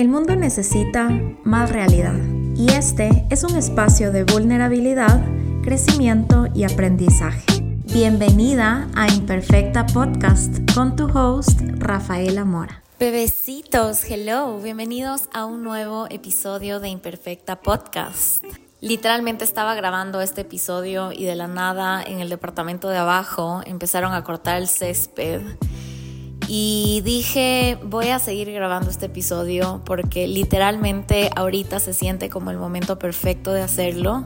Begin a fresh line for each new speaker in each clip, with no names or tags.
El mundo necesita más realidad y este es un espacio de vulnerabilidad, crecimiento y aprendizaje. Bienvenida a Imperfecta Podcast con tu host Rafaela Mora.
Bebecitos, hello, bienvenidos a un nuevo episodio de Imperfecta Podcast. Literalmente estaba grabando este episodio y de la nada en el departamento de abajo empezaron a cortar el césped y dije, voy a seguir grabando este episodio porque literalmente ahorita se siente como el momento perfecto de hacerlo.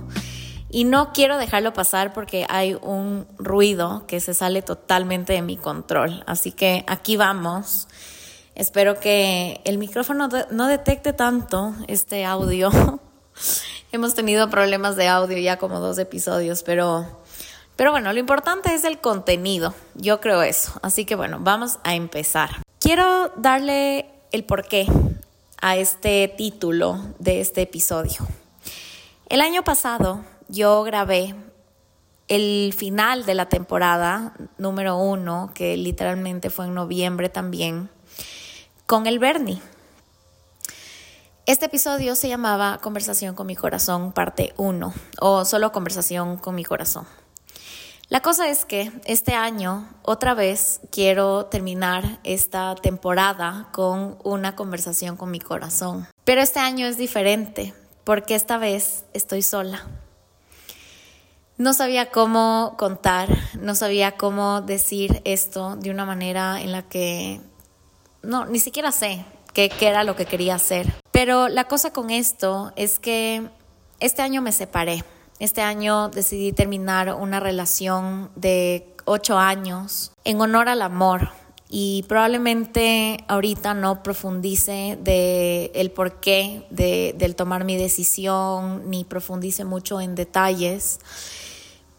Y no quiero dejarlo pasar porque hay un ruido que se sale totalmente de mi control. Así que aquí vamos. Espero que el micrófono no detecte tanto este audio. Hemos tenido problemas de audio ya como dos episodios, pero pero bueno, lo importante es el contenido, yo creo eso. Así que bueno, vamos a empezar. Quiero darle el porqué a este título de este episodio. El año pasado yo grabé el final de la temporada número uno, que literalmente fue en noviembre también, con el Bernie. Este episodio se llamaba Conversación con mi corazón, parte 1, o solo Conversación con mi corazón. La cosa es que este año otra vez quiero terminar esta temporada con una conversación con mi corazón. Pero este año es diferente porque esta vez estoy sola. No sabía cómo contar, no sabía cómo decir esto de una manera en la que no, ni siquiera sé qué, era lo que quería hacer. Pero la cosa con esto es que este año me separé este año decidí terminar una relación de ocho años en honor al amor y probablemente ahorita no profundice de el porqué de, del tomar mi decisión ni profundice mucho en detalles.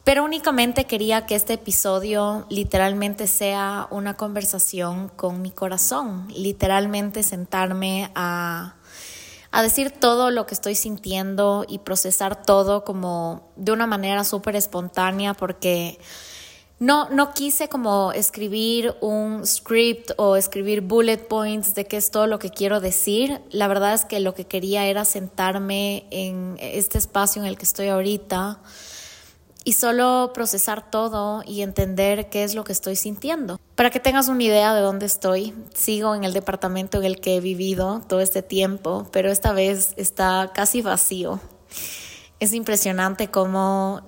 Pero únicamente quería que este episodio literalmente sea una conversación con mi corazón, literalmente sentarme a a decir todo lo que estoy sintiendo y procesar todo como de una manera súper espontánea porque no, no quise como escribir un script o escribir bullet points de qué es todo lo que quiero decir. La verdad es que lo que quería era sentarme en este espacio en el que estoy ahorita y solo procesar todo y entender qué es lo que estoy sintiendo. Para que tengas una idea de dónde estoy, sigo en el departamento en el que he vivido todo este tiempo, pero esta vez está casi vacío. Es impresionante cómo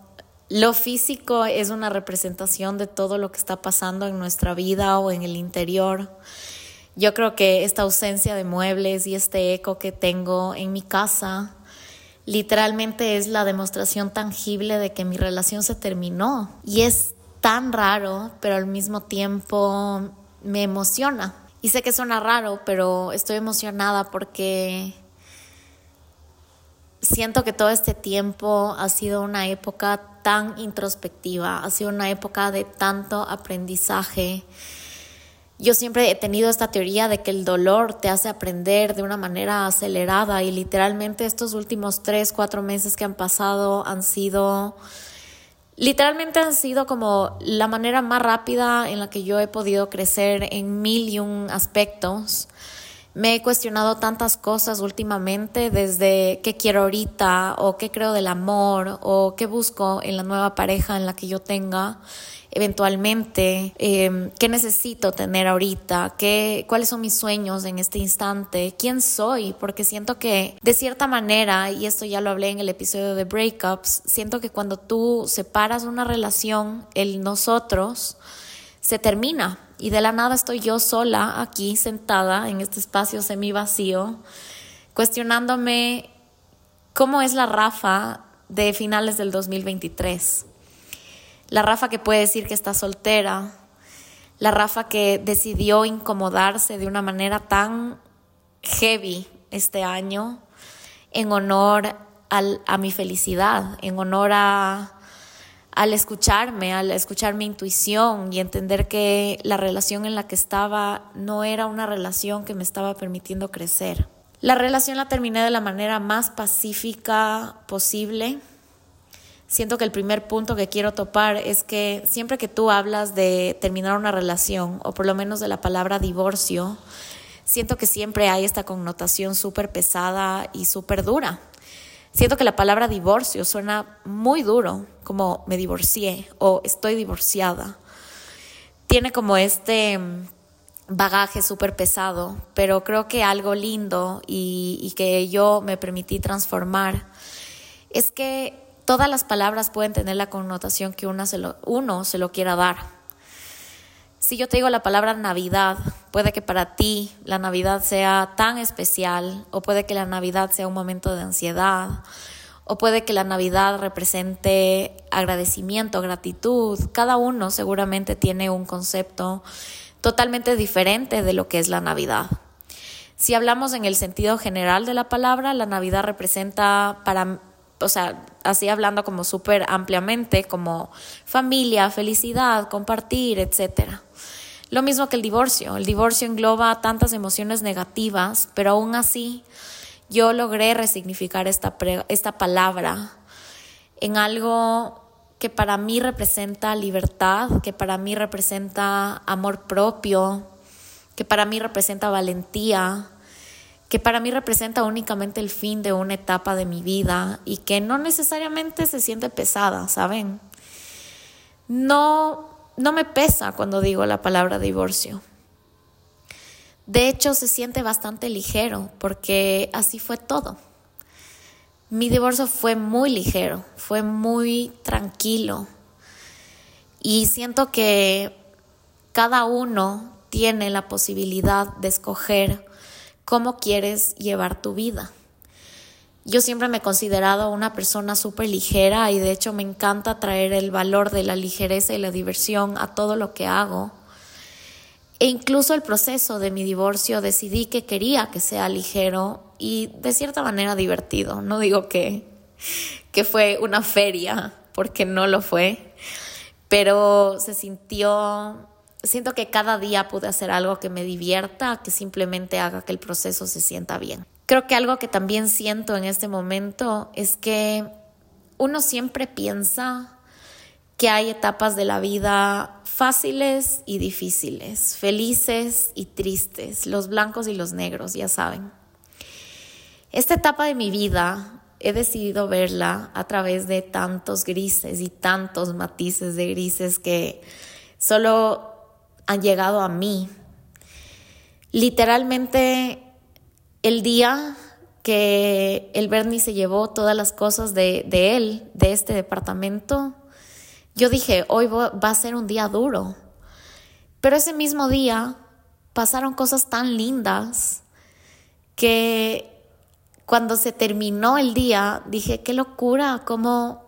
lo físico es una representación de todo lo que está pasando en nuestra vida o en el interior. Yo creo que esta ausencia de muebles y este eco que tengo en mi casa literalmente es la demostración tangible de que mi relación se terminó. Y es tan raro, pero al mismo tiempo me emociona. Y sé que suena raro, pero estoy emocionada porque siento que todo este tiempo ha sido una época tan introspectiva, ha sido una época de tanto aprendizaje yo siempre he tenido esta teoría de que el dolor te hace aprender de una manera acelerada y literalmente estos últimos tres, cuatro meses que han pasado han sido, literalmente han sido como la manera más rápida en la que yo he podido crecer en mil y un aspectos. Me he cuestionado tantas cosas últimamente, desde qué quiero ahorita, o qué creo del amor, o qué busco en la nueva pareja en la que yo tenga eventualmente, em, qué necesito tener ahorita, qué, cuáles son mis sueños en este instante, quién soy, porque siento que de cierta manera, y esto ya lo hablé en el episodio de Breakups, siento que cuando tú separas una relación, el nosotros se termina. Y de la nada estoy yo sola aquí sentada en este espacio semi vacío, cuestionándome cómo es la Rafa de finales del 2023 la Rafa que puede decir que está soltera, la Rafa que decidió incomodarse de una manera tan heavy este año en honor a mi felicidad, en honor a, al escucharme, al escuchar mi intuición y entender que la relación en la que estaba no era una relación que me estaba permitiendo crecer. La relación la terminé de la manera más pacífica posible siento que el primer punto que quiero topar es que siempre que tú hablas de terminar una relación, o por lo menos de la palabra divorcio, siento que siempre hay esta connotación súper pesada y súper dura. Siento que la palabra divorcio suena muy duro, como me divorcié o estoy divorciada. Tiene como este mm, bagaje súper pesado, pero creo que algo lindo y, que yo me permití transformar es que todas las palabras pueden tener la connotación que uno se lo quiera dar. Si yo te digo la palabra Navidad, puede que para ti la Navidad sea tan especial, o puede que la Navidad sea un momento de ansiedad, o puede que la Navidad represente agradecimiento, gratitud. Cada uno seguramente tiene un concepto totalmente diferente de lo que es la Navidad. Si hablamos en el sentido general de la palabra, la Navidad representa para, o sea, así hablando como súper ampliamente, como familia, felicidad, compartir, etcétera. Lo mismo que el divorcio. El divorcio engloba tantas emociones negativas, pero aún así yo logré resignificar esta, esta palabra en algo que para mí representa libertad, que para mí representa amor propio, que para mí representa valentía, que para mí representa únicamente el fin de una etapa de mi vida y que no necesariamente se siente pesada, ¿saben? No no me pesa cuando digo la palabra divorcio. De hecho, se siente bastante ligero porque así fue todo. Mi divorcio fue muy ligero, fue muy tranquilo. Y siento que cada uno tiene la posibilidad de escoger cómo quieres llevar tu vida. Yo siempre me he considerado una persona súper ligera y de hecho me encanta traer el valor de la ligereza y la diversión a todo lo que hago. E incluso el proceso de mi divorcio decidí que quería que sea ligero y de cierta manera divertido. No digo que, que fue una feria, porque no lo fue, pero se sintió, siento que cada día pude hacer algo que me divierta, que simplemente haga que el proceso se sienta bien. Creo que algo que también siento en este momento es que uno siempre piensa que hay etapas de la vida fáciles y difíciles, felices y tristes, los blancos y los negros, ya saben. Esta etapa de mi vida he decidido verla a través de tantos grises y tantos matices de grises que solo han llegado a mí. Literalmente el día que el Bernie se llevó todas las cosas de, él, de este departamento, yo dije, hoy va a ser un día duro. Pero ese mismo día pasaron cosas tan lindas que cuando se terminó el día dije, qué locura, como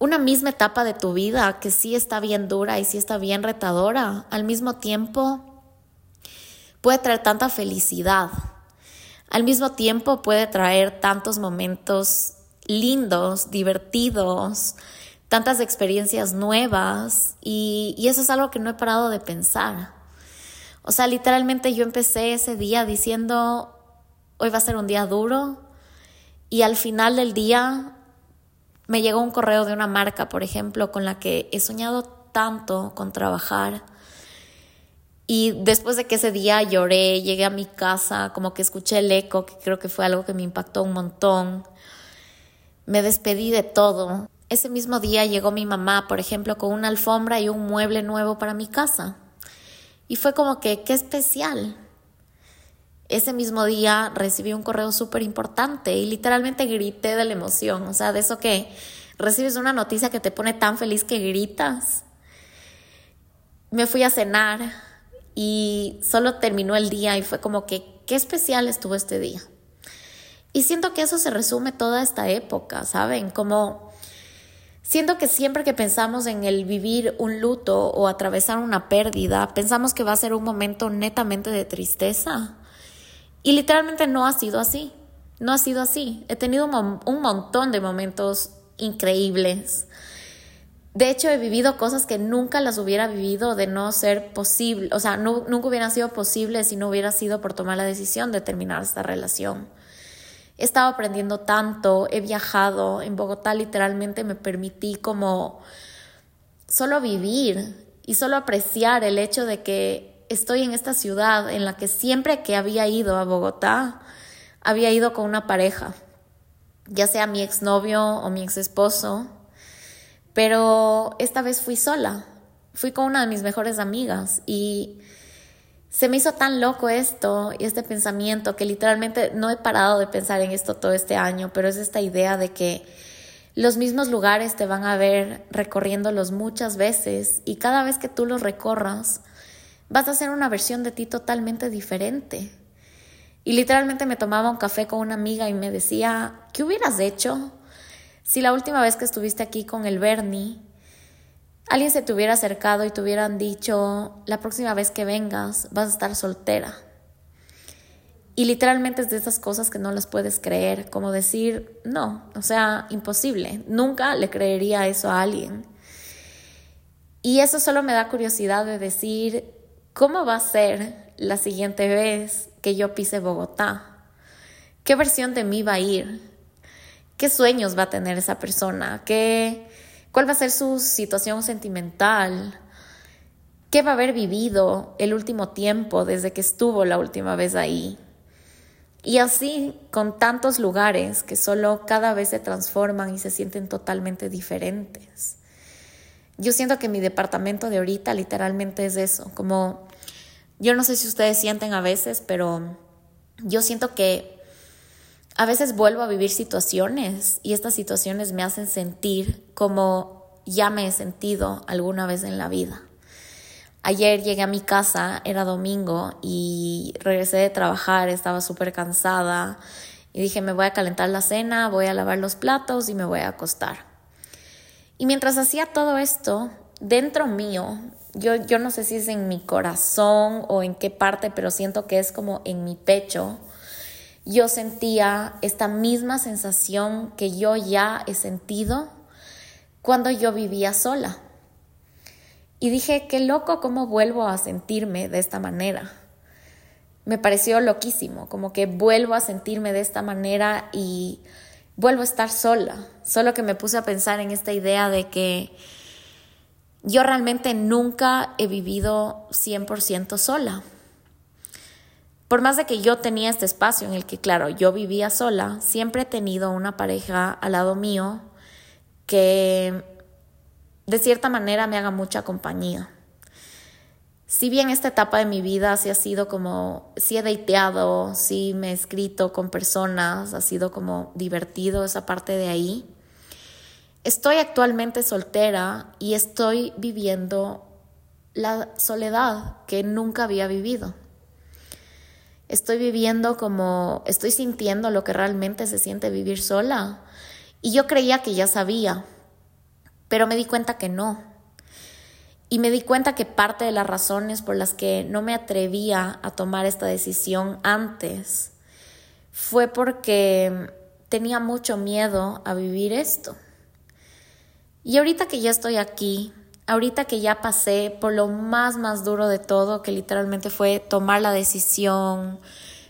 una misma etapa de tu vida que sí está bien dura y sí está bien retadora, al mismo tiempo puede traer tanta felicidad al mismo tiempo puede traer tantos momentos lindos, divertidos, tantas experiencias nuevas y, eso es algo que no he parado de pensar. O sea, literalmente yo empecé ese día diciendo, hoy va a ser un día duro y al final del día me llegó un correo de una marca, por ejemplo, con la que he soñado tanto con trabajar y después de que ese día lloré, llegué a mi casa, como que escuché el eco, que creo que fue algo que me impactó un montón. Me despedí de todo. Ese mismo día llegó mi mamá, por ejemplo, con una alfombra y un mueble nuevo para mi casa. Y fue como que, qué especial. Ese mismo día recibí un correo súper importante y literalmente grité de la emoción. O sea, de eso que recibes una noticia que te pone tan feliz que gritas. Me fui a cenar y solo terminó el día y fue como que qué especial estuvo este día. Y siento que eso se resume toda esta época, ¿saben? Como siento que siempre que pensamos en el vivir un luto o atravesar una pérdida, pensamos que va a ser un momento netamente de tristeza. Y literalmente no ha sido así. No ha sido así. He tenido un, montón de momentos increíbles de hecho, he vivido cosas que nunca las hubiera vivido de no ser posible, o sea, nunca hubieran sido posibles si no hubiera sido por tomar la decisión de terminar esta relación. He estado aprendiendo tanto, he viajado, en Bogotá literalmente me permití como solo vivir y solo apreciar el hecho de que estoy en esta ciudad en la que siempre que había ido a Bogotá, había ido con una pareja, ya sea mi exnovio o mi ex esposo, pero esta vez fui sola, fui con una de mis mejores amigas y se me hizo tan loco esto y este pensamiento que literalmente no he parado de pensar en esto todo este año, pero es esta idea de que los mismos lugares te van a ver recorriéndolos muchas veces y cada vez que tú los recorras vas a hacer una versión de ti totalmente diferente. Y literalmente me tomaba un café con una amiga y me decía, ¿qué hubieras hecho si la última vez que estuviste aquí con el Bernie, alguien se te hubiera acercado y te hubieran dicho, la próxima vez que vengas vas a estar soltera? Y literalmente es de esas cosas que no las puedes creer, como decir, no, o sea, imposible, nunca le creería eso a alguien. Y eso solo me da curiosidad de decir, ¿cómo va a ser la siguiente vez que yo pise Bogotá? ¿Qué versión de mí va a ir? ¿Qué sueños va a tener esa persona? ¿Qué, ¿Cuál va a ser su situación sentimental? ¿Qué va a haber vivido el último tiempo desde que estuvo la última vez ahí? Y así con tantos lugares que solo cada vez se transforman y se sienten totalmente diferentes. Yo siento que mi departamento de ahorita literalmente es eso, como yo no sé si ustedes sienten a veces, pero yo siento que a veces vuelvo a vivir situaciones y estas situaciones me hacen sentir como ya me he sentido alguna vez en la vida. Ayer llegué a mi casa, era domingo, y regresé de trabajar, estaba súper cansada y dije, me voy a calentar la cena, voy a lavar los platos y me voy a acostar. Y mientras hacía todo esto, dentro mío, yo, yo no sé si es en mi corazón o en qué parte, pero siento que es como en mi pecho, yo sentía esta misma sensación que yo ya he sentido cuando yo vivía sola. Y dije, qué loco cómo vuelvo a sentirme de esta manera. Me pareció loquísimo, como que vuelvo a sentirme de esta manera y vuelvo a estar sola. Solo que me puse a pensar en esta idea de que yo realmente nunca he vivido 100% sola. Por más de que yo tenía este espacio en el que, claro, yo vivía sola, siempre he tenido una pareja al lado mío que de cierta manera me haga mucha compañía. Si bien esta etapa de mi vida sí ha sido como, sí he dateado, sí me he escrito con personas, ha sido como divertido esa parte de ahí. Estoy actualmente soltera y estoy viviendo la soledad que nunca había vivido. Estoy viviendo como, estoy sintiendo lo que realmente se siente vivir sola. Y yo creía que ya sabía, pero me di cuenta que no. Y me di cuenta que parte de las razones por las que no me atrevía a tomar esta decisión antes fue porque tenía mucho miedo a vivir esto. Y ahorita que ya estoy aquí, ahorita que ya pasé por lo más, más duro de todo, que literalmente fue tomar la decisión,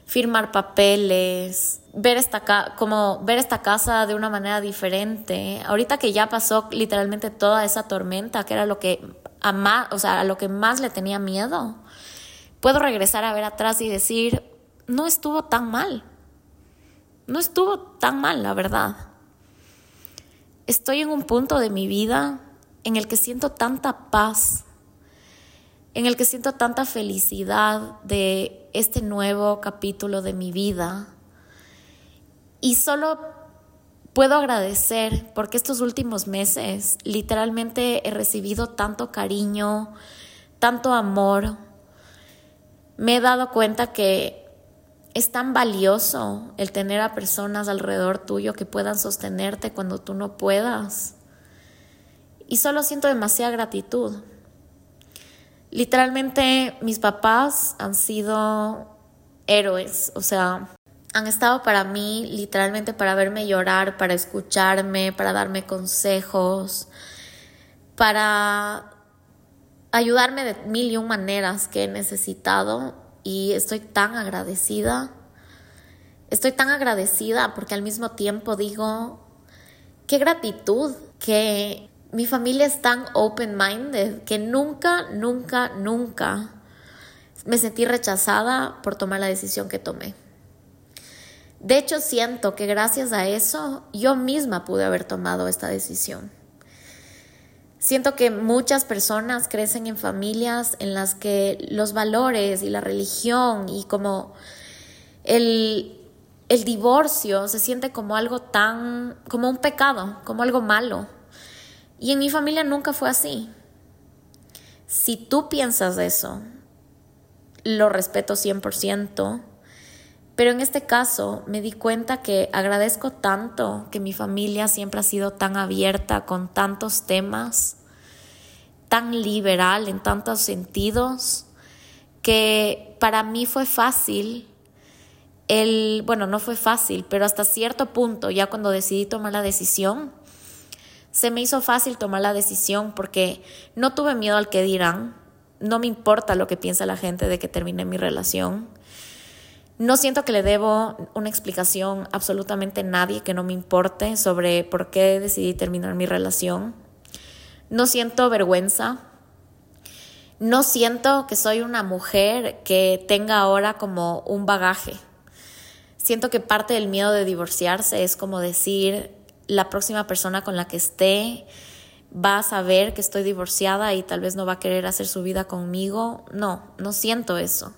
firmar papeles, ver esta, como ver esta casa de una manera diferente. Ahorita que ya pasó literalmente toda esa tormenta, que era lo que a más, o sea, a lo que más le tenía miedo, puedo regresar a ver atrás y decir, no estuvo tan mal. No estuvo tan mal, la verdad. Estoy en un punto de mi vida en el que siento tanta paz, en el que siento tanta felicidad de este nuevo capítulo de mi vida. Y solo puedo agradecer porque estos últimos meses literalmente he recibido tanto cariño, tanto amor. Me he dado cuenta que es tan valioso el tener a personas alrededor tuyo que puedan sostenerte cuando tú no puedas. Y solo siento demasiada gratitud. Literalmente mis papás han sido héroes, o sea, han estado para mí literalmente para verme llorar, para escucharme, para darme consejos, para ayudarme de mil y un maneras que he necesitado y estoy tan agradecida. Estoy tan agradecida porque al mismo tiempo digo, qué gratitud que mi familia es tan open-minded que nunca, nunca, nunca me sentí rechazada por tomar la decisión que tomé. De hecho, siento que gracias a eso yo misma pude haber tomado esta decisión. Siento que muchas personas crecen en familias en las que los valores y la religión y como el, el divorcio se siente como algo tan, como un pecado, como algo malo. Y en mi familia nunca fue así. Si tú piensas eso, lo respeto 100%, pero en este caso me di cuenta que agradezco tanto que mi familia siempre ha sido tan abierta con tantos temas, tan liberal en tantos sentidos, que para mí fue fácil el, bueno, no fue fácil, pero hasta cierto punto, ya cuando decidí tomar la decisión, se me hizo fácil tomar la decisión porque no tuve miedo al que dirán, no me importa lo que piensa la gente de que terminé mi relación. No siento que le debo una explicación absolutamente a nadie que no me importe sobre por qué decidí terminar mi relación. No siento vergüenza. No siento que soy una mujer que tenga ahora como un bagaje. Siento que parte del miedo de divorciarse es como decir la próxima persona con la que esté va a saber que estoy divorciada y tal vez no va a querer hacer su vida conmigo. No, no siento eso.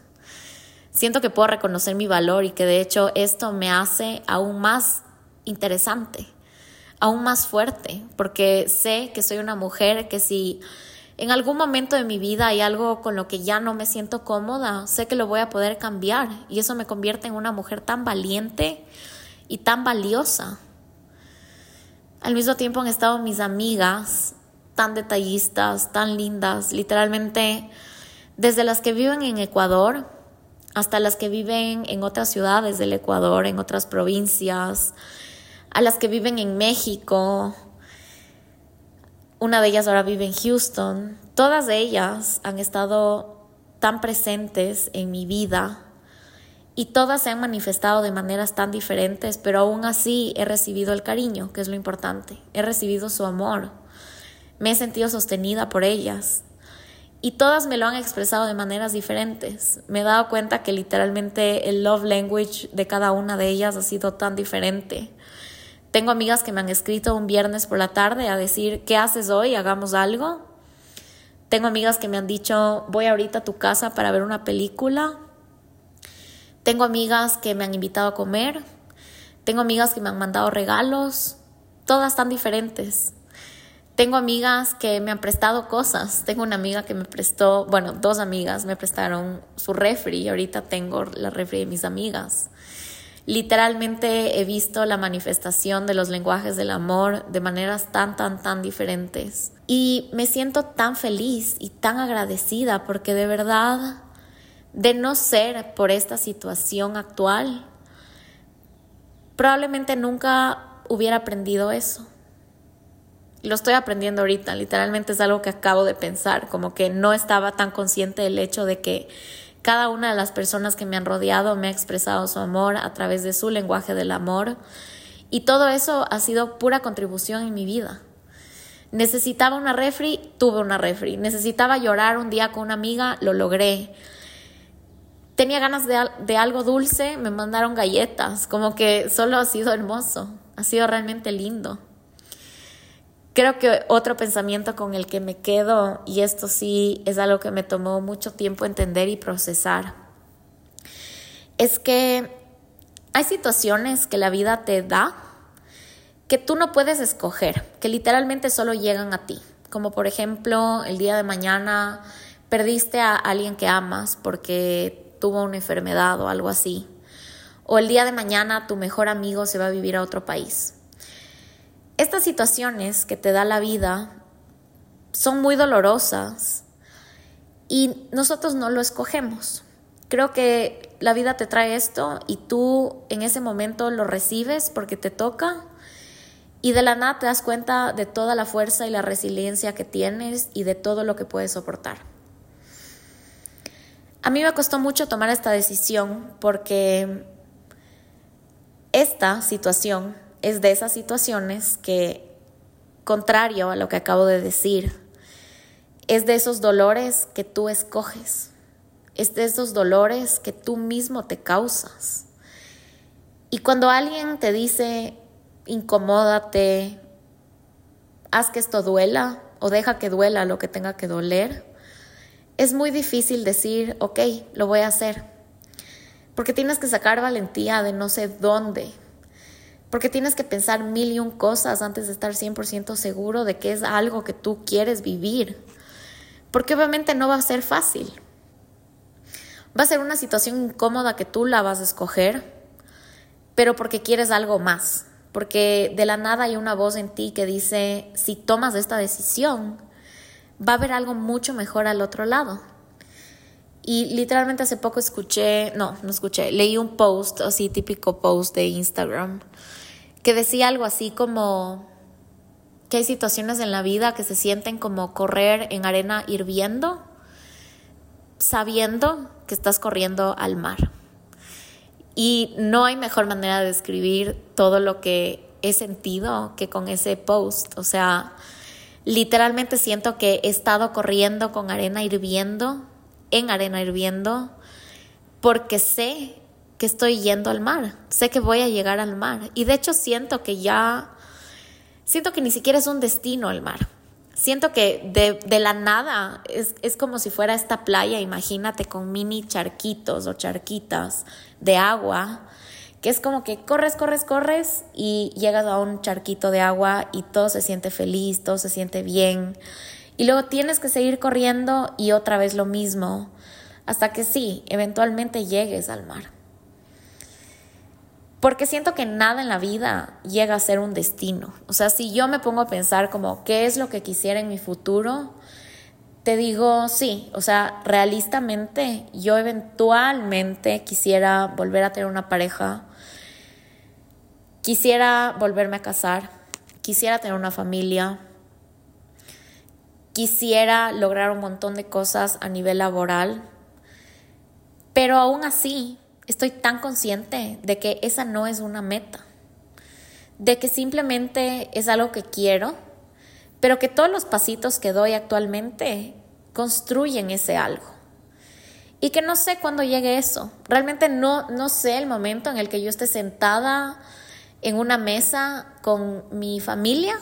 Siento que puedo reconocer mi valor y que de hecho esto me hace aún más interesante, aún más fuerte, porque sé que soy una mujer que si en algún momento de mi vida hay algo con lo que ya no me siento cómoda, sé que lo voy a poder cambiar y eso me convierte en una mujer tan valiente y tan valiosa. Al mismo tiempo han estado mis amigas tan detallistas, tan lindas, literalmente desde las que viven en Ecuador hasta las que viven en otras ciudades del Ecuador, en otras provincias, a las que viven en México. Una de ellas ahora vive en Houston. Todas ellas han estado tan presentes en mi vida y todas se han manifestado de maneras tan diferentes, pero aún así he recibido el cariño, que es lo importante. He recibido su amor. Me he sentido sostenida por ellas. Y todas me lo han expresado de maneras diferentes. Me he dado cuenta que literalmente el love language de cada una de ellas ha sido tan diferente. Tengo amigas que me han escrito un viernes por la tarde a decir, ¿qué haces hoy? Hagamos algo. Tengo amigas que me han dicho, voy ahorita a tu casa para ver una película tengo amigas que me han invitado a comer, tengo amigas que me han mandado regalos, todas tan diferentes. Tengo amigas que me han prestado cosas. Tengo una amiga que me prestó, bueno, dos amigas me prestaron su refri y ahorita tengo la refri de mis amigas. Literalmente he visto la manifestación de los lenguajes del amor de maneras tan, tan, tan diferentes. Y me siento tan feliz y tan agradecida porque de verdad de no ser por esta situación actual, probablemente nunca hubiera aprendido eso. Lo estoy aprendiendo ahorita, literalmente es algo que acabo de pensar, como que no estaba tan consciente del hecho de que cada una de las personas que me han rodeado me ha expresado su amor a través de su lenguaje del amor y todo eso ha sido pura contribución en mi vida. Necesitaba una refri, tuve una refri. Necesitaba llorar un día con una amiga, lo logré tenía ganas de, algo dulce, me mandaron galletas, como que solo ha sido hermoso, ha sido realmente lindo. Creo que otro pensamiento con el que me quedo, y esto sí es algo que me tomó mucho tiempo entender y procesar, es que hay situaciones que la vida te da que tú no puedes escoger, que literalmente solo llegan a ti. Como por ejemplo, el día de mañana perdiste a alguien que amas porque tuvo una enfermedad o algo así. O el día de mañana tu mejor amigo se va a vivir a otro país. Estas situaciones que te da la vida son muy dolorosas y nosotros no lo escogemos. Creo que la vida te trae esto y tú en ese momento lo recibes porque te toca y de la nada te das cuenta de toda la fuerza y la resiliencia que tienes y de todo lo que puedes soportar. A mí me costó mucho tomar esta decisión porque esta situación es de esas situaciones que, contrario a lo que acabo de decir, es de esos dolores que tú escoges. es de esos dolores que tú mismo te causas. Y cuando alguien te dice, incomódate, haz que esto duela o deja que duela lo que tenga que doler, es muy difícil decir, ok, lo voy a hacer. Porque tienes que sacar valentía de no sé dónde. Porque tienes que pensar mil y un cosas antes de estar 100% seguro de que es algo que tú quieres vivir. Porque obviamente no va a ser fácil. Va a ser una situación incómoda que tú la vas a escoger pero porque quieres algo más, porque de la nada hay una voz en ti que dice, si tomas esta decisión, va a haber algo mucho mejor al otro lado. Y literalmente hace poco escuché, no, no escuché, leí un post, así típico post de Instagram, que decía algo así como que hay situaciones en la vida que se sienten como correr en arena hirviendo, sabiendo que estás corriendo al mar. Y no hay mejor manera de describir todo lo que he sentido que con ese post. O sea, literalmente siento que he estado corriendo con arena hirviendo, en arena hirviendo, porque sé que estoy yendo al mar, sé que voy a llegar al mar. Y de hecho siento que ya, siento que ni siquiera es un destino el mar siento que de, la nada es, es, como si fuera esta playa, imagínate, con mini charquitos o charquitas de agua, que es como que corres, corres, corres y llegas a un charquito de agua y todo se siente feliz, todo se siente bien. Y luego tienes que seguir corriendo y otra vez lo mismo, hasta que sí, eventualmente llegues al mar. Porque siento que nada en la vida llega a ser un destino. O sea, si yo me pongo a pensar como qué es lo que quisiera en mi futuro, te digo sí. O sea, realistamente yo eventualmente quisiera volver a tener una pareja, quisiera volverme a casar, quisiera tener una familia, quisiera lograr un montón de cosas a nivel laboral, pero aún así estoy tan consciente de que esa no es una meta, de que simplemente es algo que quiero, pero que todos los pasitos que doy actualmente construyen ese algo. Y que no sé cuándo llegue eso. Realmente no, no sé el momento en el que yo esté sentada en una mesa con mi familia,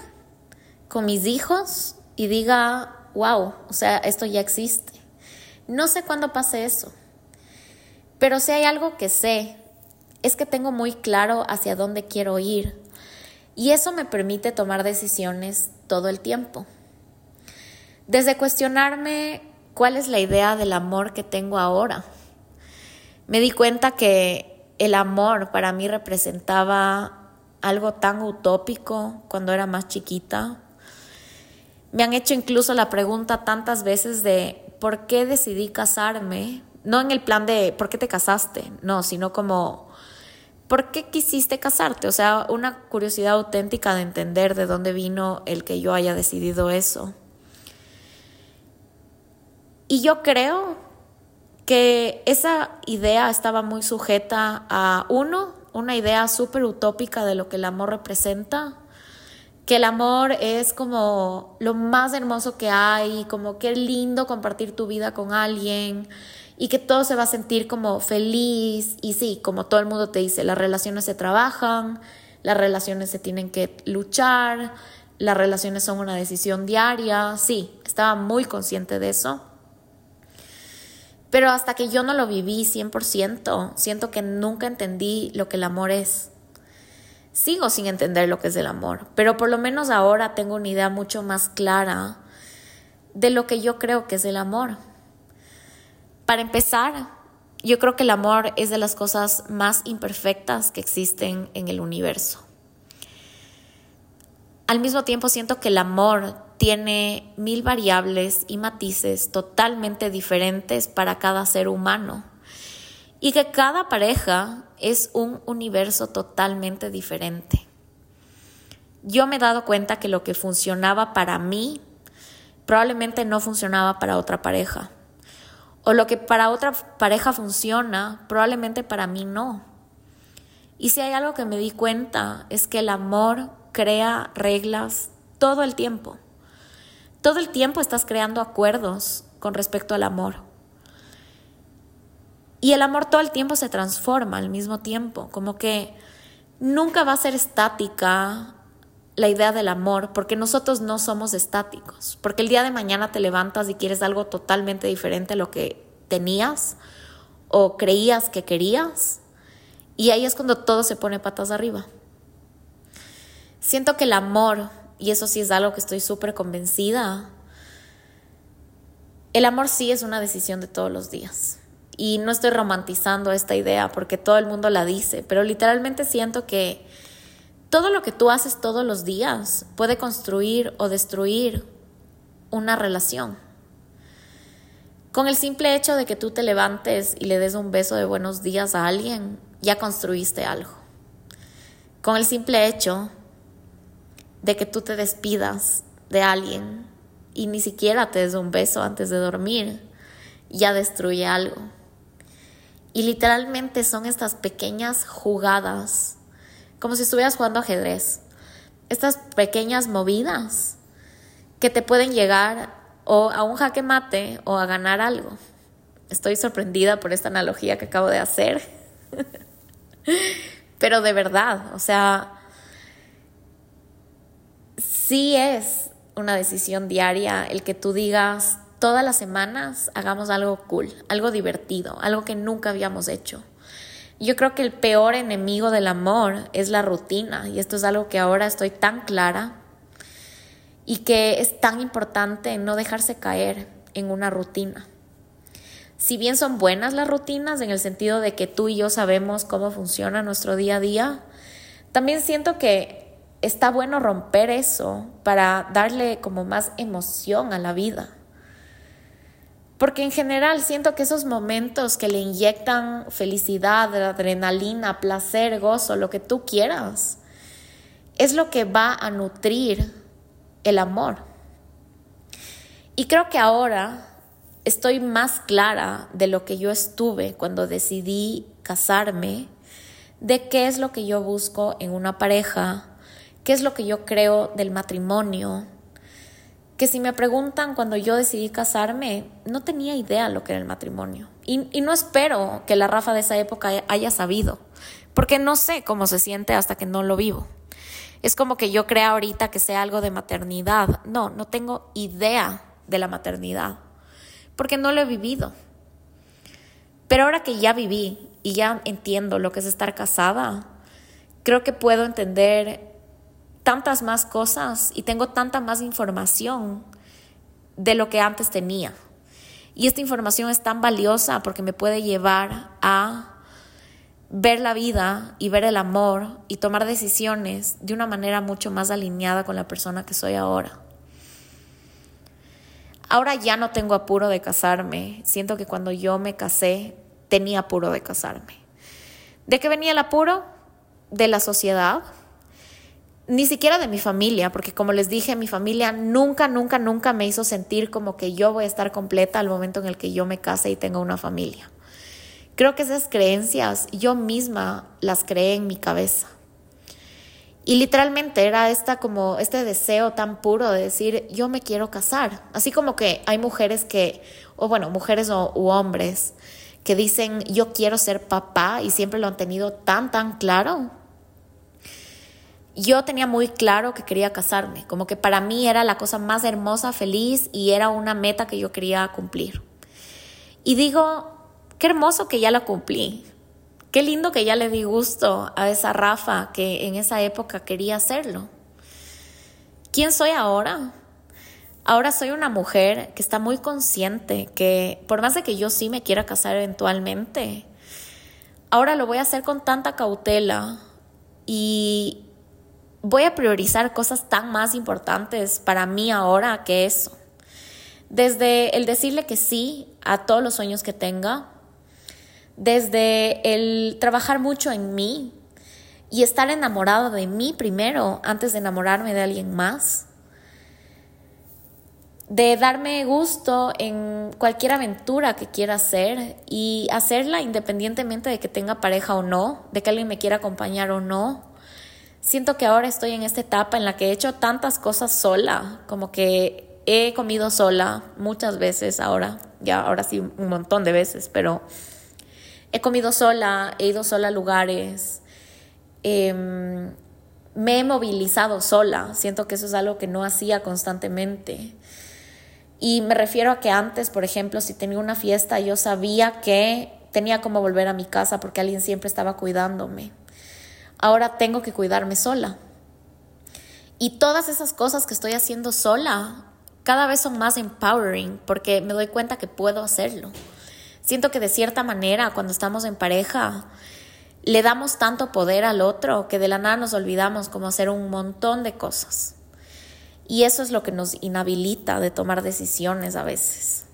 con mis hijos y diga, wow, o sea, esto ya existe. No sé cuándo pase eso. Pero si hay algo que sé, es que tengo muy claro hacia dónde quiero ir. Y eso me permite tomar decisiones todo el tiempo. Desde cuestionarme cuál es la idea del amor que tengo ahora. Me di cuenta que el amor para mí representaba algo tan utópico cuando era más chiquita. Me han hecho incluso la pregunta tantas veces de por qué decidí casarme no en el plan de por qué te casaste, no, sino como por qué quisiste casarte, o sea, una curiosidad auténtica de entender de dónde vino el que yo haya decidido eso. Y yo creo que esa idea estaba muy sujeta a uno, una idea súper utópica de lo que el amor representa, que el amor es como lo más hermoso que hay, como qué lindo compartir tu vida con alguien, y que todo se va a sentir como feliz y sí, como todo el mundo te dice, las relaciones se trabajan, las relaciones se tienen que luchar, las relaciones son una decisión diaria, sí, estaba muy consciente de eso. Pero hasta que yo no lo viví 100%, siento que nunca entendí lo que el amor es. Sigo sin entender lo que es el amor, pero por lo menos ahora tengo una idea mucho más clara de lo que yo creo que es el amor. Para empezar, yo creo que el amor es de las cosas más imperfectas que existen en el universo. Al mismo tiempo siento que el amor tiene mil variables y matices totalmente diferentes para cada ser humano y que cada pareja es un universo totalmente diferente. Yo me he dado cuenta que lo que funcionaba para mí probablemente no funcionaba para otra pareja. O lo que para otra pareja funciona, probablemente para mí no. Y si hay algo que me di cuenta es que el amor crea reglas todo el tiempo. Todo el tiempo estás creando acuerdos con respecto al amor. Y el amor todo el tiempo se transforma al mismo tiempo, como que nunca va a ser estática la idea del amor, porque nosotros no somos estáticos, porque el día de mañana te levantas y quieres algo totalmente diferente a lo que tenías o creías que querías, y ahí es cuando todo se pone patas arriba. Siento que el amor, y eso sí es algo que estoy súper convencida, el amor sí es una decisión de todos los días. Y no estoy romantizando esta idea porque todo el mundo la dice, pero literalmente siento que todo lo que tú haces todos los días puede construir o destruir una relación. Con el simple hecho de que tú te levantes y le des un beso de buenos días a alguien, ya construiste algo. Con el simple hecho de que tú te despidas de alguien y ni siquiera te des un beso antes de dormir, ya destruye algo. Y literalmente son estas pequeñas jugadas, como si estuvieras jugando ajedrez. Estas pequeñas movidas que te pueden llegar o a un jaque mate o a ganar algo. Estoy sorprendida por esta analogía que acabo de hacer. Pero de verdad, o sea, sí es una decisión diaria el que tú digas, todas las semanas hagamos algo cool, algo divertido, algo que nunca habíamos hecho. Yo creo que el peor enemigo del amor es la rutina y esto es algo que ahora estoy tan clara y que es tan importante no dejarse caer en una rutina. Si bien son buenas las rutinas en el sentido de que tú y yo sabemos cómo funciona nuestro día a día, también siento que está bueno romper eso para darle como más emoción a la vida. Porque en general siento que esos momentos que le inyectan felicidad, adrenalina, placer, gozo, lo que tú quieras, es lo que va a nutrir el amor. Y creo que ahora estoy más clara de lo que yo estuve cuando decidí casarme, de qué es lo que yo busco en una pareja, qué es lo que yo creo del matrimonio, que si me preguntan cuando yo decidí casarme, no tenía idea lo que era el matrimonio. Y, no espero que la Rafa de esa época haya sabido, porque no sé cómo se siente hasta que no lo vivo. Es como que yo crea ahorita que sea algo de maternidad. No, no tengo idea de la maternidad, porque no lo he vivido. Pero ahora que ya viví y ya entiendo lo que es estar casada, creo que puedo entender tantas más cosas y tengo tanta más información de lo que antes tenía. Y esta información es tan valiosa porque me puede llevar a ver la vida y ver el amor y tomar decisiones de una manera mucho más alineada con la persona que soy ahora. Ahora ya no tengo apuro de casarme. Siento que cuando yo me casé tenía apuro de casarme. ¿De qué venía el apuro? De la sociedad, ni siquiera de mi familia, porque como les dije, mi familia nunca, nunca, nunca me hizo sentir como que yo voy a estar completa al momento en el que yo me case y tenga una familia. Creo que esas creencias yo misma las creé en mi cabeza. Y literalmente era esta como este deseo tan puro de decir, yo me quiero casar. Así como que hay mujeres que, o bueno, mujeres o, u hombres que dicen, yo quiero ser papá y siempre lo han tenido tan, tan claro yo tenía muy claro que quería casarme, como que para mí era la cosa más hermosa, feliz y era una meta que yo quería cumplir. Y digo, qué hermoso que ya la cumplí, qué lindo que ya le di gusto a esa Rafa que en esa época quería hacerlo. ¿Quién soy ahora? Ahora soy una mujer que está muy consciente que por más de que yo sí me quiera casar eventualmente, ahora lo voy a hacer con tanta cautela y voy a priorizar cosas tan más importantes para mí ahora que eso. Desde el decirle que sí a todos los sueños que tenga, desde el trabajar mucho en mí y estar enamorado de mí primero antes de enamorarme de alguien más, de darme gusto en cualquier aventura que quiera hacer y hacerla independientemente de que tenga pareja o no, de que alguien me quiera acompañar o no, siento que ahora estoy en esta etapa en la que he hecho tantas cosas sola, como que he comido sola muchas veces ahora, ya ahora sí un montón de veces, pero He comido sola, he ido sola a lugares, em, me he movilizado sola, siento que eso es algo que no hacía constantemente. Y me refiero a que antes, por ejemplo, si tenía una fiesta, yo sabía que tenía como volver a mi casa porque alguien siempre estaba cuidándome. Ahora tengo que cuidarme sola. Y todas esas cosas que estoy haciendo sola cada vez son más empowering porque me doy cuenta que puedo hacerlo. Siento que de cierta manera cuando estamos en pareja le damos tanto poder al otro que de la nada nos olvidamos como hacer un montón de cosas. Y eso es lo que nos inhabilita de tomar decisiones a veces.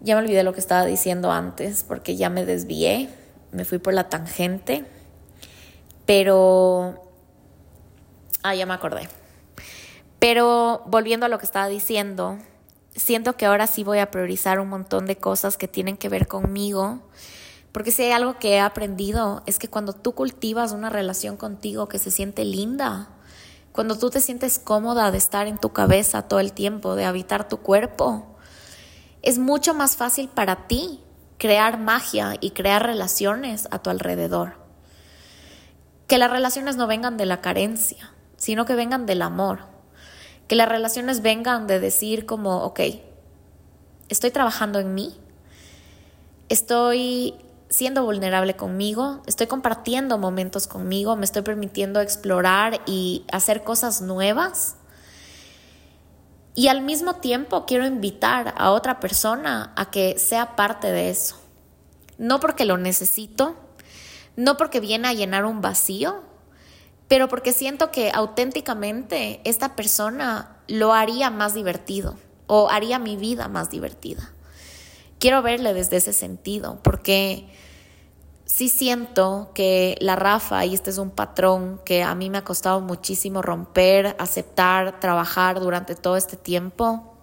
Ya me olvidé lo que estaba diciendo antes porque ya me desvié, me fui por la tangente, pero... Ah, ya me acordé. Pero volviendo a lo que estaba diciendo, siento que ahora sí voy a priorizar un montón de cosas que tienen que ver conmigo porque si hay algo que he aprendido es que cuando tú cultivas una relación contigo que se siente linda, cuando tú te sientes cómoda de estar en tu cabeza todo el tiempo, de habitar tu cuerpo, es mucho más fácil para ti crear magia y crear relaciones a tu alrededor. Que las relaciones no vengan de la carencia, sino que vengan del amor. Que las relaciones vengan de decir como, ok, estoy trabajando en mí, estoy siendo vulnerable conmigo, estoy compartiendo momentos conmigo, me estoy permitiendo explorar y hacer cosas nuevas. Y al mismo tiempo quiero invitar a otra persona a que sea parte de eso. No porque lo necesito, no porque viene a llenar un vacío, pero porque siento que auténticamente esta persona lo haría más divertido o haría mi vida más divertida quiero verle desde ese sentido, porque sí siento que la Rafa, y este es un patrón que a mí me ha costado muchísimo romper, aceptar, trabajar durante todo este tiempo.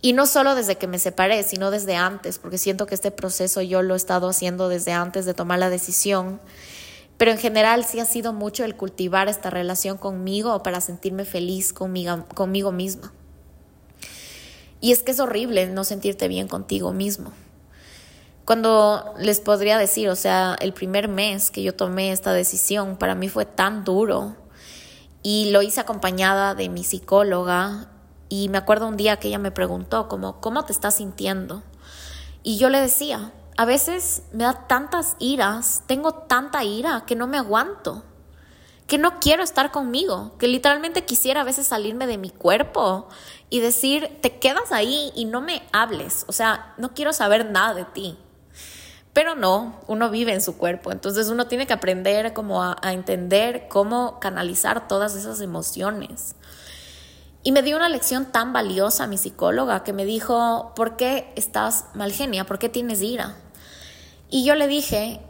Y no solo desde que me separé, sino desde antes, porque siento que este proceso yo lo he estado haciendo desde antes de tomar la decisión. Pero en general sí ha sido mucho el cultivar esta relación conmigo para sentirme feliz conmigo, conmigo misma. Y es que es horrible no sentirte bien contigo mismo. Cuando les podría decir, o sea, el primer mes que yo tomé esta decisión, para mí fue tan duro y lo hice acompañada de mi psicóloga y me acuerdo un día que ella me preguntó como, ¿cómo te estás sintiendo? Y yo le decía, a veces me da tantas iras, tengo tanta ira que no me aguanto que no quiero estar conmigo, que literalmente quisiera a veces salirme de mi cuerpo y decir, te quedas ahí y no me hables, o sea, no quiero saber nada de ti. Pero no, uno vive en su cuerpo, entonces uno tiene que aprender como a, entender cómo canalizar todas esas emociones. Y me dio una lección tan valiosa mi psicóloga que me dijo, ¿por qué estás mal genia? ¿Por qué tienes ira? Y yo le dije,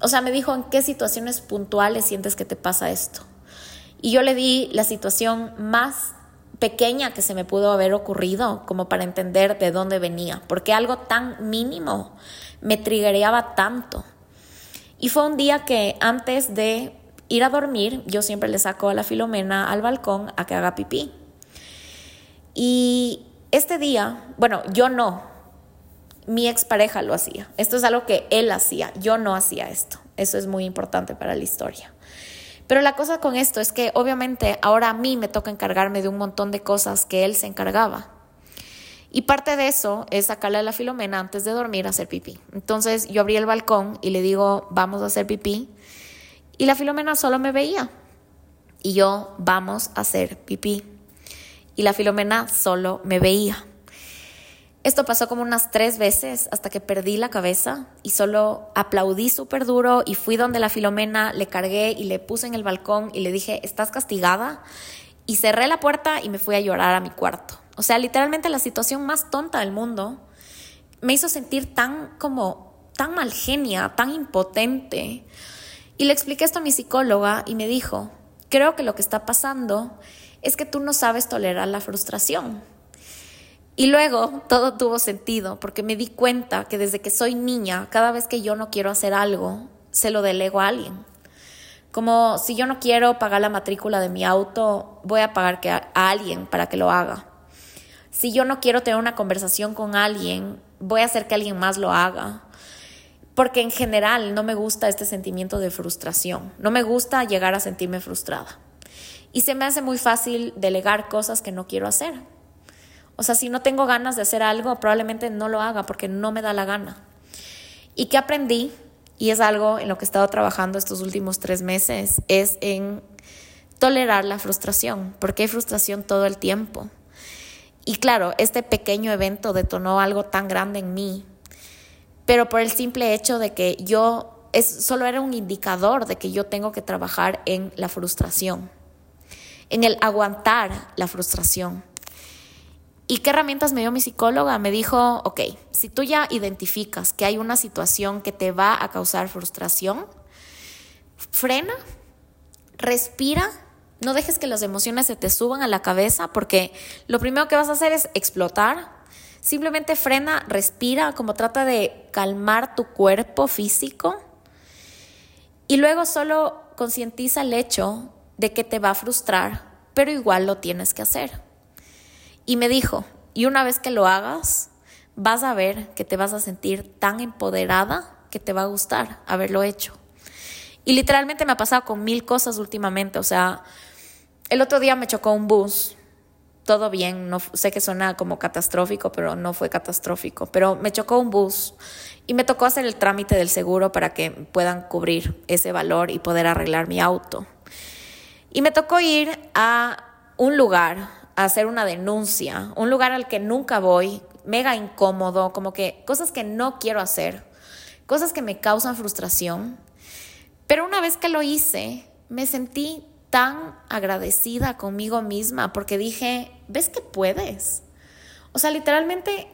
o sea, me dijo en qué situaciones puntuales sientes que te pasa esto. Y yo le di la situación más pequeña que se me pudo haber ocurrido como para entender de dónde venía, porque algo tan mínimo me triggereaba tanto. Y fue un día que antes de ir a dormir, yo siempre le saco a la Filomena al balcón a que haga pipí. Y este día, bueno, yo no, mi expareja lo hacía. Esto es algo que él hacía, yo no hacía esto. Eso es muy importante para la historia. Pero la cosa con esto es que obviamente ahora a mí me toca encargarme de un montón de cosas que él se encargaba. Y parte de eso es sacarle a la Filomena antes de dormir a hacer pipí. Entonces yo abrí el balcón y le digo, vamos a hacer pipí. Y la Filomena solo me veía. Y yo, vamos a hacer pipí. Y la Filomena solo me veía. Esto pasó como unas tres veces hasta que perdí la cabeza y solo aplaudí súper duro y fui donde la Filomena, le cargué y le puse en el balcón y le dije, estás castigada. Y cerré la puerta y me fui a llorar a mi cuarto. O sea, literalmente la situación más tonta del mundo me hizo sentir tan como, tan mal genia, tan impotente. Y le expliqué esto a mi psicóloga y me dijo, creo que lo que está pasando es que tú no sabes tolerar la frustración. Y luego todo tuvo sentido porque me di cuenta que desde que soy niña, cada vez que yo no quiero hacer algo, se lo delego a alguien. Como si yo no quiero pagar la matrícula de mi auto, voy a pagar a, alguien para que lo haga. Si yo no quiero tener una conversación con alguien, voy a hacer que alguien más lo haga. Porque en general no me gusta este sentimiento de frustración. No me gusta llegar a sentirme frustrada. Y se me hace muy fácil delegar cosas que no quiero hacer. O sea, si no tengo ganas de hacer algo, probablemente no lo haga porque no me da la gana. ¿Y qué aprendí? Y es algo en lo que he estado trabajando estos últimos tres meses, es en tolerar la frustración, porque hay frustración todo el tiempo. Y claro, este pequeño evento detonó algo tan grande en mí, pero por el simple hecho de que yo, es, solo era un indicador de que yo tengo que trabajar en la frustración, en el aguantar la frustración. ¿Y qué herramientas me dio mi psicóloga? Me dijo, ok, si tú ya identificas que hay una situación que te va a causar frustración, frena, respira no dejes que las emociones se te suban a la cabeza porque lo primero que vas a hacer es explotar. Simplemente frena, respira, como trata de calmar tu cuerpo físico. Y luego solo concientiza el hecho de que te va a frustrar, pero igual lo tienes que hacer. Y me dijo, y una vez que lo hagas, vas a ver que te vas a sentir tan empoderada que te va a gustar haberlo hecho. Y literalmente me ha pasado con mil cosas últimamente, o sea, el otro día me chocó un bus. Todo bien, no sé que suena como catastrófico, pero no fue catastrófico. Pero me chocó un bus y me tocó hacer el trámite del seguro para que puedan cubrir ese valor y poder arreglar mi auto. Y me tocó ir a un lugar a hacer una denuncia, un lugar al que nunca voy, mega incómodo, como que cosas que no quiero hacer, cosas que me causan frustración. Pero una vez que lo hice, me sentí tan agradecida conmigo misma porque dije, ¿ves que puedes? O sea, literalmente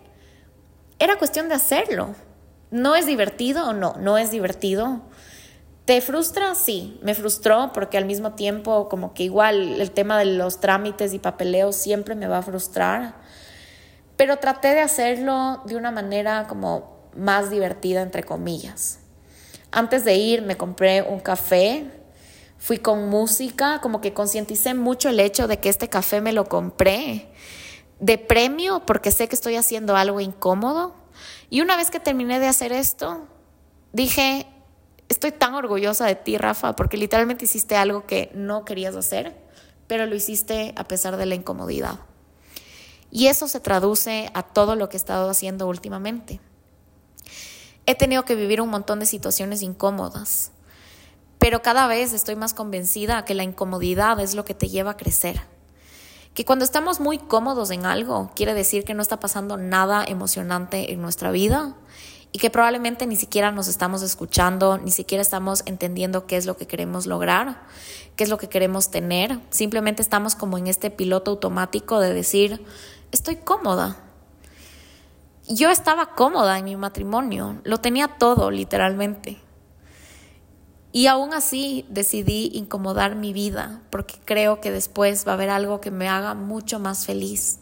era cuestión de hacerlo. ¿No es divertido o no? No es divertido. ¿Te frustra? Sí, me frustró porque al mismo tiempo como que igual el tema de los trámites y papeleos siempre me va a frustrar. Pero traté de hacerlo de una manera como más divertida, entre comillas. Antes de ir me compré un café fui con música, como que concienticé mucho el hecho de que este café me lo compré de premio porque sé que estoy haciendo algo incómodo. Y una vez que terminé de hacer esto, dije, estoy tan orgullosa de ti, Rafa, porque literalmente hiciste algo que no querías hacer, pero lo hiciste a pesar de la incomodidad. Y eso se traduce a todo lo que he estado haciendo últimamente. He tenido que vivir un montón de situaciones incómodas pero cada vez estoy más convencida que la incomodidad es lo que te lleva a crecer. Que cuando estamos muy cómodos en algo, quiere decir que no está pasando nada emocionante en nuestra vida y que probablemente ni siquiera nos estamos escuchando, ni siquiera estamos entendiendo qué es lo que queremos lograr, qué es lo que queremos tener. Simplemente estamos como en este piloto automático de decir, estoy cómoda. Yo estaba cómoda en mi matrimonio, lo tenía todo literalmente. Y aún así decidí incomodar mi vida porque creo que después va a haber algo que me haga mucho más feliz.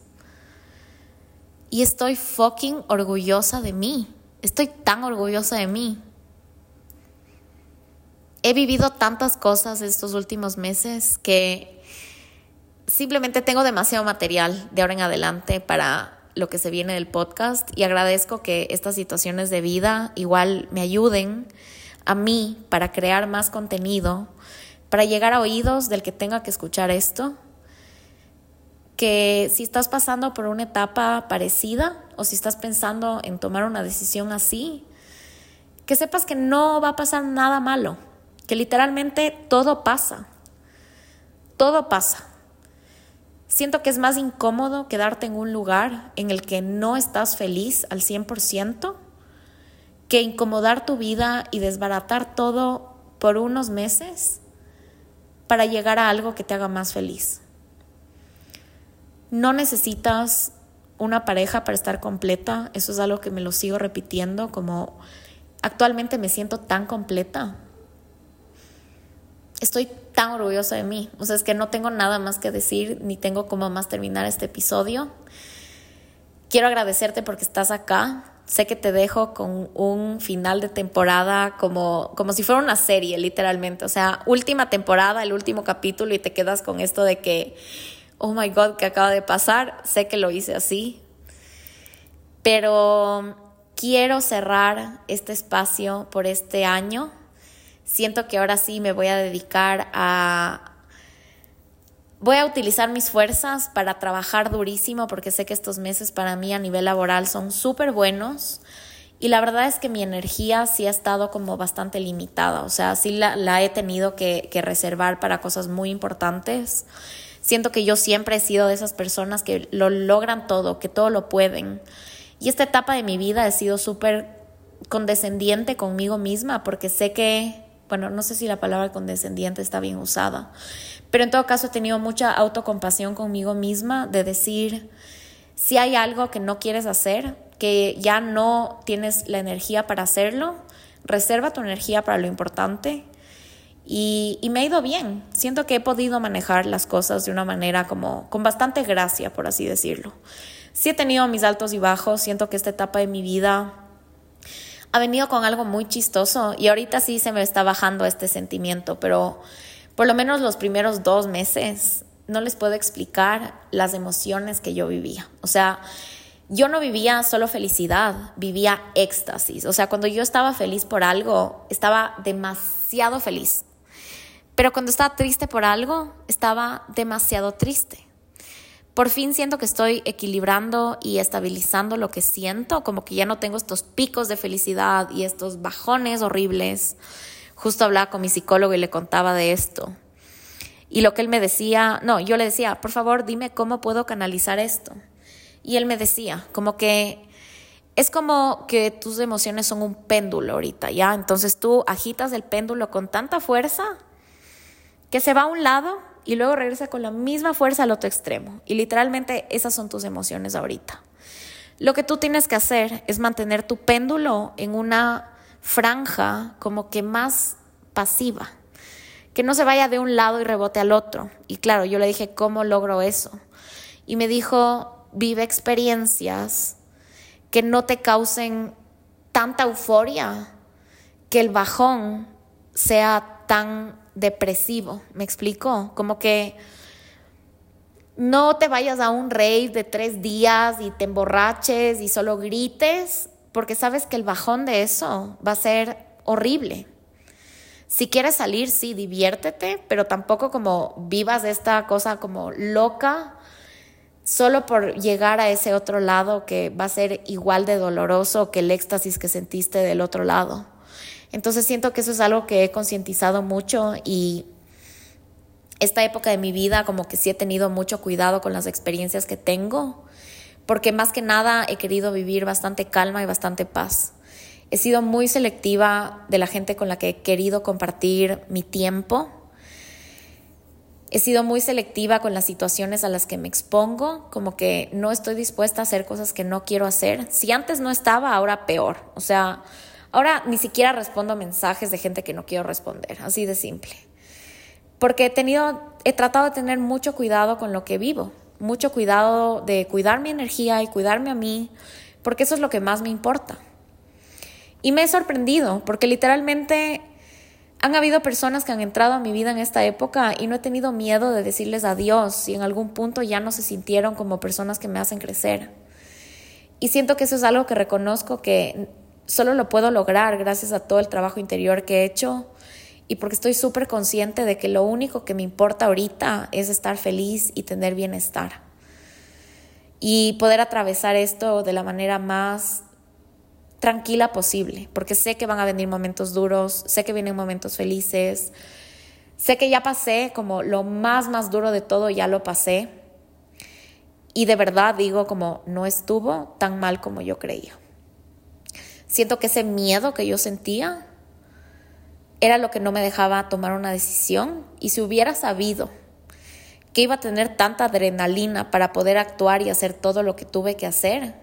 Y estoy fucking orgullosa de mí. Estoy tan orgullosa de mí. He vivido tantas cosas estos últimos meses que simplemente tengo demasiado material de ahora en adelante para lo que se viene del podcast y agradezco que estas situaciones de vida igual me ayuden a mí para crear más contenido, para llegar a oídos del que tenga que escuchar esto, que si estás pasando por una etapa parecida o si estás pensando en tomar una decisión así, que sepas que no va a pasar nada malo, que literalmente todo pasa, todo pasa. Siento que es más incómodo quedarte en un lugar en el que no estás feliz al 100% que incomodar tu vida y desbaratar todo por unos meses para llegar a algo que te haga más feliz. No necesitas una pareja para estar completa, eso es algo que me lo sigo repitiendo, como actualmente me siento tan completa. Estoy tan orgullosa de mí, o sea, es que no tengo nada más que decir, ni tengo cómo más terminar este episodio. Quiero agradecerte porque estás acá, sé que te dejo con un final de temporada como, como si fuera una serie, literalmente. O sea, última temporada, el último capítulo y te quedas con esto de que, oh my god, ¿qué acaba de pasar? Sé que lo hice así, pero quiero cerrar este espacio por este año. Siento que ahora sí me voy a dedicar a... Voy a utilizar mis fuerzas para trabajar durísimo porque sé que estos meses para mí a nivel laboral son súper buenos y la verdad es que mi energía sí ha estado como bastante limitada, o sea, sí la, he tenido que, que reservar para cosas muy importantes. Siento que yo siempre he sido de esas personas que lo logran todo, que todo lo pueden. Y esta etapa de mi vida he sido súper condescendiente conmigo misma porque sé que, bueno, no sé si la palabra condescendiente está bien usada, pero en todo caso he tenido mucha autocompasión conmigo misma de decir, si hay algo que no quieres hacer, que ya no tienes la energía para hacerlo, reserva tu energía para lo importante. Y, me ha ido bien. Siento que he podido manejar las cosas de una manera como con bastante gracia, por así decirlo. Sí he tenido mis altos y bajos, siento que esta etapa de mi vida ha venido con algo muy chistoso y ahorita sí se me está bajando este sentimiento, pero por lo menos los primeros dos meses no les puedo explicar las emociones que yo vivía. O sea, yo no vivía solo felicidad, vivía éxtasis. O sea, cuando yo estaba feliz por algo, estaba demasiado feliz. Pero cuando estaba triste por algo, estaba demasiado triste. Por fin siento que estoy equilibrando y estabilizando lo que siento, como que ya no tengo estos picos de felicidad y estos bajones horribles. Justo hablaba con mi psicólogo y le contaba de esto. Y lo que él me decía, no, yo le decía, por favor, dime cómo puedo canalizar esto. Y él me decía, como que es como que tus emociones son un péndulo ahorita, ¿ya? Entonces tú agitas el péndulo con tanta fuerza que se va a un lado y luego regresa con la misma fuerza al otro extremo. Y literalmente esas son tus emociones ahorita. Lo que tú tienes que hacer es mantener tu péndulo en una franja como que más pasiva, que no se vaya de un lado y rebote al otro. Y claro, yo le dije, ¿cómo logro eso? Y me dijo, vive experiencias que no te causen tanta euforia, que el bajón sea tan depresivo, ¿me explico? Como que no te vayas a un rave de tres días y te emborraches y solo grites, porque sabes que el bajón de eso va a ser horrible. Si quieres salir, sí, diviértete, pero tampoco como vivas esta cosa como loca, solo por llegar a ese otro lado que va a ser igual de doloroso que el éxtasis que sentiste del otro lado. Entonces siento que eso es algo que he concientizado mucho y esta época de mi vida como que sí he tenido mucho cuidado con las experiencias que tengo, porque más que nada he querido vivir bastante calma y bastante paz. He sido muy selectiva de la gente con la que he querido compartir mi tiempo. He sido muy selectiva con las situaciones a las que me expongo, como que no estoy dispuesta a hacer cosas que no quiero hacer. Si antes no estaba, ahora peor. O sea, Ahora ni siquiera respondo mensajes de gente que no quiero responder, así de simple. Porque he tenido, he tratado de tener mucho cuidado con lo que vivo, mucho cuidado de cuidar mi energía y cuidarme a mí, porque eso es lo que más me importa. Y me he sorprendido, porque literalmente han habido personas que han entrado a mi vida en esta época y no he tenido miedo de decirles adiós y en algún punto ya no se sintieron como personas que me hacen crecer. Y siento que eso es algo que reconozco que solo lo puedo lograr gracias a todo el trabajo interior que he hecho y porque estoy súper consciente de que lo único que me importa ahorita es estar feliz y tener bienestar. Y poder atravesar esto de la manera más tranquila posible, porque sé que van a venir momentos duros, sé que vienen momentos felices, sé que ya pasé como lo más, más duro de todo, ya lo pasé. Y de verdad digo como no estuvo tan mal como yo creía. Siento que ese miedo que yo sentía era lo que no me dejaba tomar una decisión y si hubiera sabido que iba a tener tanta adrenalina para poder actuar y hacer todo lo que tuve que hacer,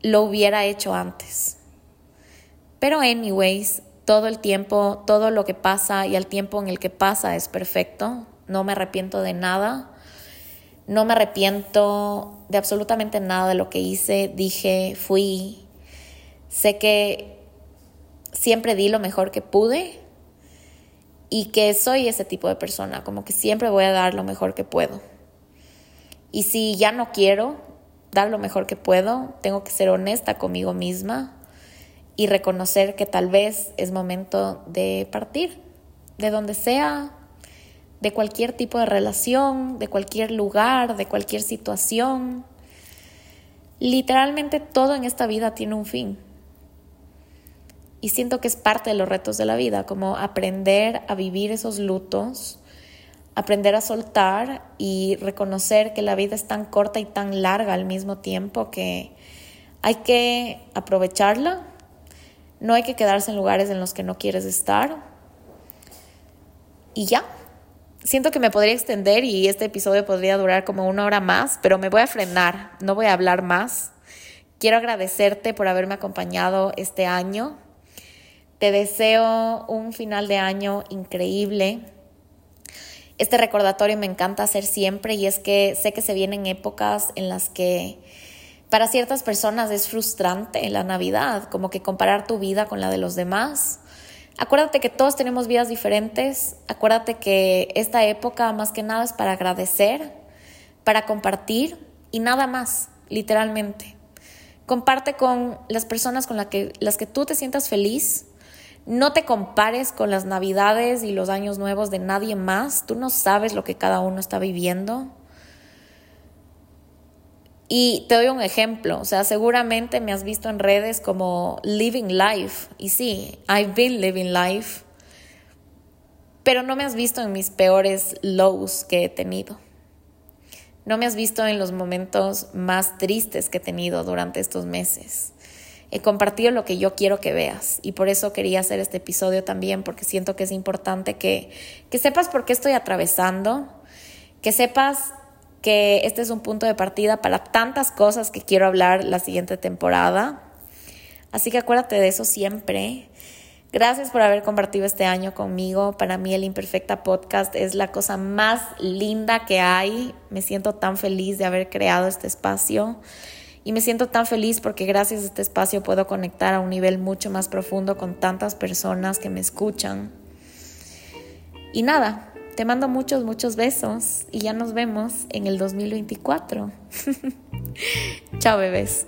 lo hubiera hecho antes. Pero anyways, todo el tiempo, todo lo que pasa y el tiempo en el que pasa es perfecto. No me arrepiento de nada. No me arrepiento de absolutamente nada de lo que hice, dije, fui, Sé que siempre di lo mejor que pude y que soy ese tipo de persona, como que siempre voy a dar lo mejor que puedo. Y si ya no quiero dar lo mejor que puedo, tengo que ser honesta conmigo misma y reconocer que tal vez es momento de partir, de donde sea, de cualquier tipo de relación, de cualquier lugar, de cualquier situación. Literalmente todo en esta vida tiene un fin. Y siento que es parte de los retos de la vida, como aprender a vivir esos lutos, aprender a soltar y reconocer que la vida es tan corta y tan larga al mismo tiempo que hay que aprovecharla, no hay que quedarse en lugares en los que no quieres estar. Y ya, siento que me podría extender y este episodio podría durar como una hora más, pero me voy a frenar, no voy a hablar más. Quiero agradecerte por haberme acompañado este año. Te deseo un final de año increíble. Este recordatorio me encanta hacer siempre y es que sé que se vienen épocas en las que para ciertas personas es frustrante la Navidad, como que comparar tu vida con la de los demás. Acuérdate que todos tenemos vidas diferentes, acuérdate que esta época más que nada es para agradecer, para compartir y nada más, literalmente. Comparte con las personas con que, las que tú te sientas feliz, no te compares con las navidades y los años nuevos de nadie más. Tú no sabes lo que cada uno está viviendo. Y te doy un ejemplo, o sea, seguramente me has visto en redes como living life. Y sí, I've been living life. Pero no me has visto en mis peores lows que he tenido. No me has visto en los momentos más tristes que he tenido durante estos meses he compartido lo que yo quiero que veas y por eso quería hacer este episodio también porque siento que es importante que, que sepas por qué estoy atravesando, que sepas que este es un punto de partida para tantas cosas que quiero hablar la siguiente temporada. Así que acuérdate de eso siempre. Gracias por haber compartido este año conmigo. Para mí el Imperfecta Podcast es la cosa más linda que hay. Me siento tan feliz de haber creado este espacio. Y me siento tan feliz porque gracias a este espacio puedo conectar a un nivel mucho más profundo con tantas personas que me escuchan. Y nada, te mando muchos, muchos besos y ya nos vemos en el 2024. Chao bebés.